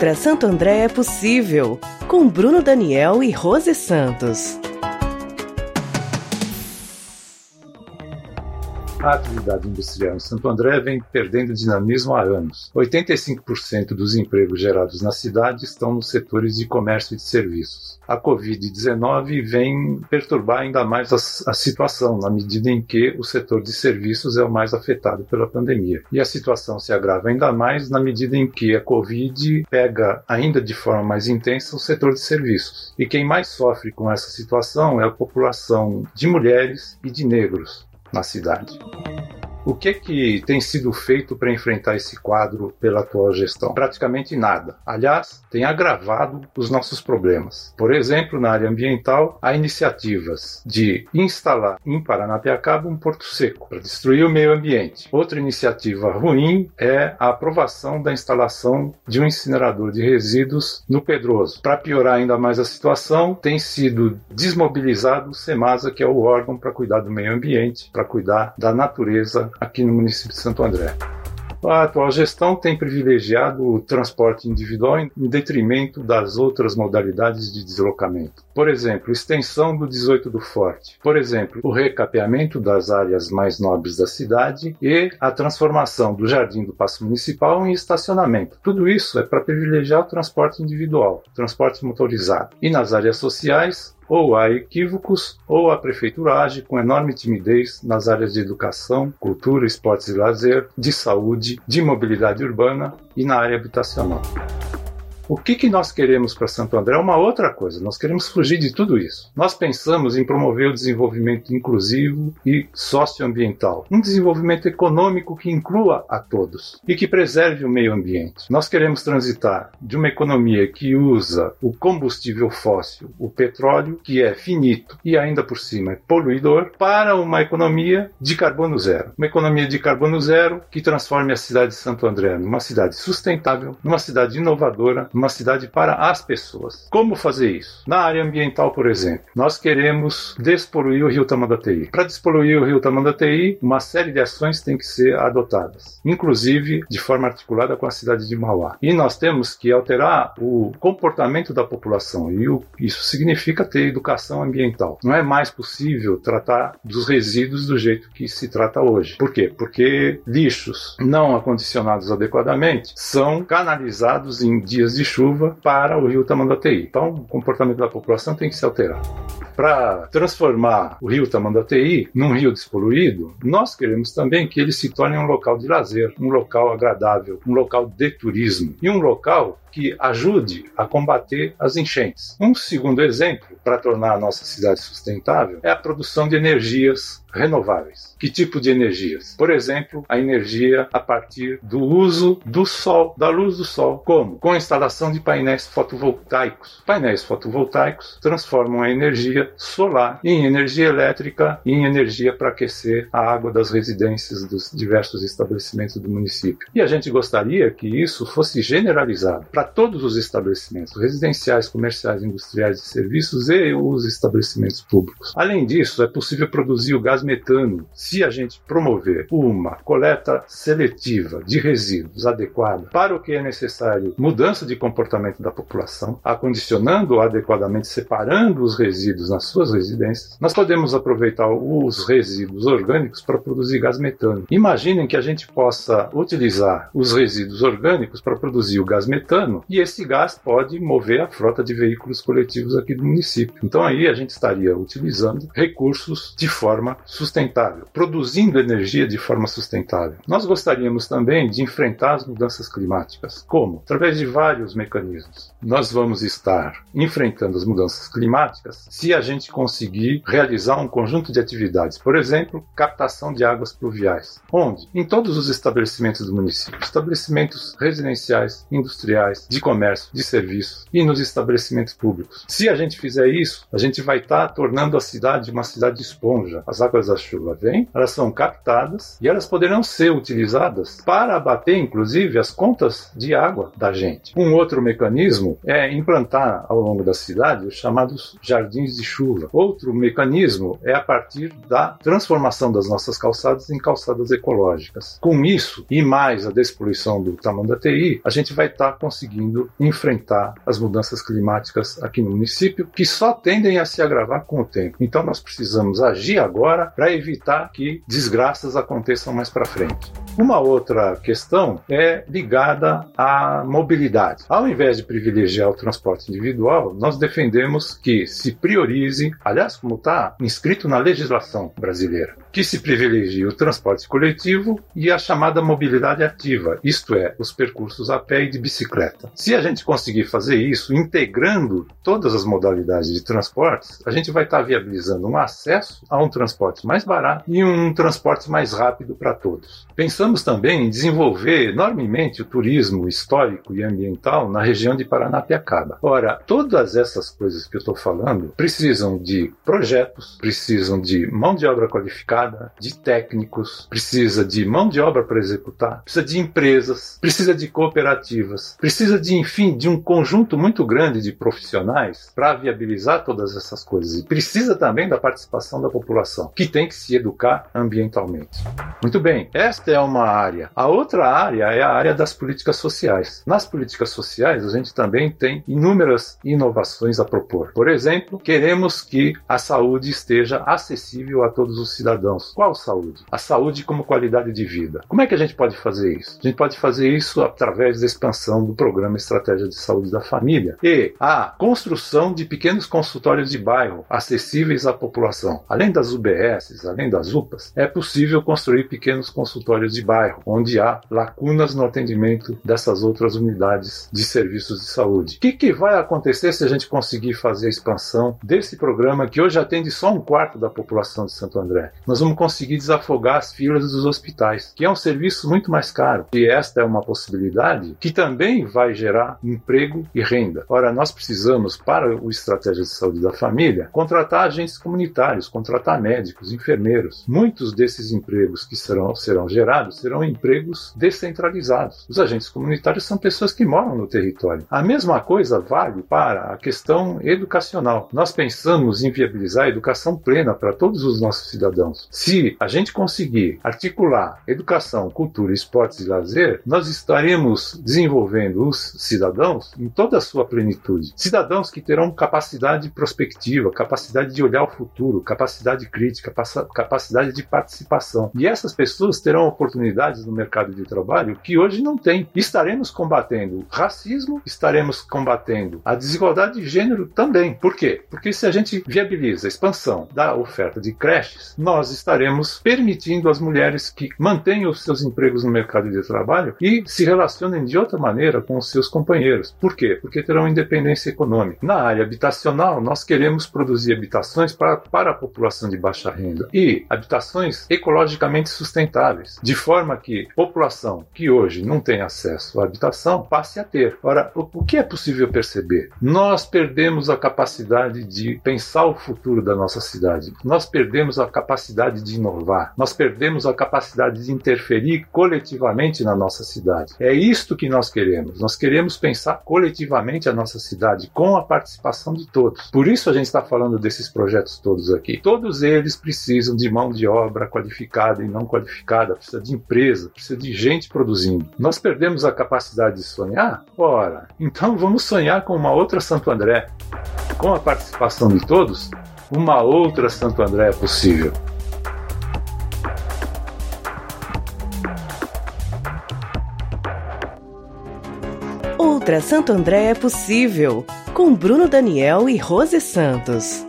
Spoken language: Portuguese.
Nutra Santo André é possível, com Bruno Daniel e Rose Santos. A atividade industrial em Santo André vem perdendo dinamismo há anos. 85% dos empregos gerados na cidade estão nos setores de comércio e de serviços. A Covid-19 vem perturbar ainda mais a, a, situação, na medida em que o setor de serviços é o mais afetado pela pandemia. E a situação se agrava ainda mais na medida em que a Covid pega ainda de forma mais intensa o setor de serviços. E quem mais sofre com essa situação é a população de mulheres e de negros na cidade. O que, que tem sido feito para enfrentar esse quadro pela atual gestão? Praticamente nada. Aliás, tem agravado os nossos problemas. Por exemplo, na área ambiental, há iniciativas de instalar em Paranapiacaba um porto seco para destruir o meio ambiente. Outra iniciativa ruim é a aprovação da instalação de um incinerador de resíduos no Pedroso. Para piorar ainda mais a situação, tem sido desmobilizado o SEMASA, que é o órgão para cuidar do meio ambiente, para cuidar da natureza aqui no município de Santo André. A atual gestão tem privilegiado o transporte individual em detrimento das outras modalidades de deslocamento. Por exemplo, extensão do 18 do Forte. Por exemplo, o recapeamento das áreas mais nobres da cidade e a transformação do Jardim do Paço Municipal em estacionamento. Tudo isso é para privilegiar o transporte individual, transporte motorizado. E nas áreas sociais, ou há equívocos, ou a prefeitura age com enorme timidez nas áreas de educação, cultura, esportes e lazer, de saúde, de mobilidade urbana e na área habitacional. O que, que nós queremos para Santo André é uma outra coisa. Nós queremos fugir de tudo isso. Nós pensamos em promover o desenvolvimento inclusivo e socioambiental. Um desenvolvimento econômico que inclua a todos e que preserve o meio ambiente. Nós queremos transitar de uma economia que usa o combustível fóssil, o petróleo, que é finito e ainda por cima é poluidor, para uma economia de carbono zero. Uma economia de carbono zero que transforme a cidade de Santo André numa cidade sustentável, numa cidade inovadora, uma cidade para as pessoas. Como fazer isso? Na área ambiental, por exemplo, nós queremos despoluir o rio Tamandatei. Para despoluir o rio Tamandatei, uma série de ações tem que ser adotadas, inclusive de forma articulada com a cidade de Mauá. E nós temos que alterar o comportamento da população, e isso significa ter educação ambiental. Não é mais possível tratar dos resíduos do jeito que se trata hoje. Por quê? Porque lixos não acondicionados adequadamente são canalizados em dias de chuva para o rio Tamanduateí. Então, o comportamento da população tem que se alterar. Para transformar o rio Tamanduateí num rio despoluído, nós queremos também que ele se torne um local de lazer, um local agradável, um local de turismo e um local que ajude a combater as enchentes. Um segundo exemplo para tornar a nossa cidade sustentável é a produção de energias renováveis. Que tipo de energias? Por exemplo, a energia a partir do uso do sol, da luz do sol. Como? Com a instalação de painéis fotovoltaicos. Painéis fotovoltaicos transformam a energia solar em energia elétrica e em energia para aquecer a água das residências dos diversos estabelecimentos do município. E a gente gostaria que isso fosse generalizado para todos os estabelecimentos residenciais, comerciais, industriais e serviços e os estabelecimentos públicos. Além disso, é possível produzir o gás metano se a gente promover uma coleta seletiva de resíduos adequada para o que é necessário, mudança de comportamento da população, acondicionando adequadamente, separando os resíduos nas suas residências. Nós podemos aproveitar os resíduos orgânicos para produzir gás metano. Imaginem que a gente possa utilizar os resíduos orgânicos para produzir o gás metano e esse gás pode mover a frota de veículos coletivos aqui do município. Então aí a gente estaria utilizando recursos de forma sustentável, produzindo energia de forma sustentável. Nós gostaríamos também de enfrentar as mudanças climáticas. Como? Através de vários mecanismos. Nós vamos estar enfrentando as mudanças climáticas se a gente conseguir realizar um conjunto de atividades, por exemplo, captação de águas pluviais. Onde? Em todos os estabelecimentos do município, estabelecimentos residenciais, industriais, de comércio, de serviços e nos estabelecimentos públicos. Se a gente fizer isso, a gente vai estar tornando a cidade uma cidade esponja. As águas chuvas a chuva vem, elas são captadas e elas poderão ser utilizadas para abater, inclusive, as contas de água da gente. Um outro mecanismo é implantar ao longo da cidade os chamados jardins de chuva. Outro mecanismo é a partir da transformação das nossas calçadas em calçadas ecológicas. Com isso, e mais a despoluição do tamanho da TI, a gente vai estar tá conseguindo enfrentar as mudanças climáticas aqui no município, que só tendem a se agravar com o tempo. Então nós precisamos agir agora para evitar que desgraças aconteçam mais para frente. Uma outra questão é ligada à mobilidade. Ao invés de privilegiar o transporte individual, nós defendemos que se priorize, aliás, como está inscrito na legislação brasileira, que se privilegie o transporte coletivo e a chamada mobilidade ativa, isto é, os percursos a pé e de bicicleta. Se a gente conseguir fazer isso, integrando todas as modalidades de transportes, a gente vai estar viabilizando um acesso a um transporte mais barato e um transporte mais rápido para todos. Pensamos também em desenvolver enormemente o turismo histórico e ambiental na região de Paranapiacaba. Ora, todas essas coisas que eu estou falando precisam de projetos, precisam de mão de obra qualificada de técnicos, precisa de mão de obra para executar, precisa de empresas, precisa de cooperativas, precisa de, enfim, de um conjunto muito grande de profissionais para viabilizar todas essas coisas. E precisa também da participação da população, que tem que se educar ambientalmente. Muito bem, esta é uma área. A outra área é a área das políticas sociais. Nas políticas sociais, a gente também tem inúmeras inovações a propor. Por exemplo, queremos que a saúde esteja acessível a todos os cidadãos cidadãos. Qual saúde? A saúde como qualidade de vida. Como é que a gente pode fazer isso? A gente pode fazer isso através da expansão do programa Estratégia de Saúde da Família e a construção de pequenos consultórios de bairro acessíveis à população. Além das UBSs, além das UPAs, é possível construir pequenos consultórios de bairro, onde há lacunas no atendimento dessas outras unidades de serviços de saúde. O que, que vai acontecer se a gente conseguir fazer a expansão desse programa que hoje atende só um quarto da população de Santo André? nós vamos conseguir desafogar as filas dos hospitais, que é um serviço muito mais caro. E esta é uma possibilidade que também vai gerar emprego e renda. Ora, nós precisamos, para o Estratégia de Saúde da Família, contratar agentes comunitários, contratar médicos, enfermeiros. Muitos desses empregos que serão, serão gerados serão empregos descentralizados. Os agentes comunitários são pessoas que moram no território. A mesma coisa vale para a questão educacional. Nós pensamos em viabilizar a educação plena para todos os nossos cidadãos. Se a gente conseguir articular educação, cultura, esportes e lazer, nós estaremos desenvolvendo os cidadãos em toda a sua plenitude. Cidadãos que terão capacidade prospectiva, capacidade de olhar o futuro, capacidade crítica, capacidade de participação. E essas pessoas terão oportunidades no mercado de trabalho que hoje não têm. Estaremos combatendo racismo, estaremos combatendo a desigualdade de gênero também. Por quê? Porque se a gente viabiliza a expansão da oferta de creches, nós estaremos permitindo às mulheres que mantenham os seus empregos no mercado de trabalho e se relacionem de outra maneira com os seus companheiros. Por quê? Porque terão independência econômica. Na área habitacional, nós queremos produzir habitações para, para a população de baixa renda e habitações ecologicamente sustentáveis, de forma que a população que hoje não tem acesso à habitação passe a ter. Ora, o, que é possível perceber? Nós perdemos a capacidade de pensar o futuro da nossa cidade. Nós perdemos a capacidade de inovar, nós perdemos a capacidade de interferir coletivamente na nossa cidade. É isto que nós queremos. Nós queremos pensar coletivamente a nossa cidade com a participação de todos. Por isso a gente está falando desses projetos todos aqui. Todos eles precisam de mão de obra qualificada e não qualificada, precisa de empresa, precisa de gente produzindo. Nós perdemos a capacidade de sonhar? Ora, então vamos sonhar com uma outra Santo André. Com a participação de todos, uma outra Santo André é possível. Outra Santo André é possível, com Bruno Daniel e Rose Santos.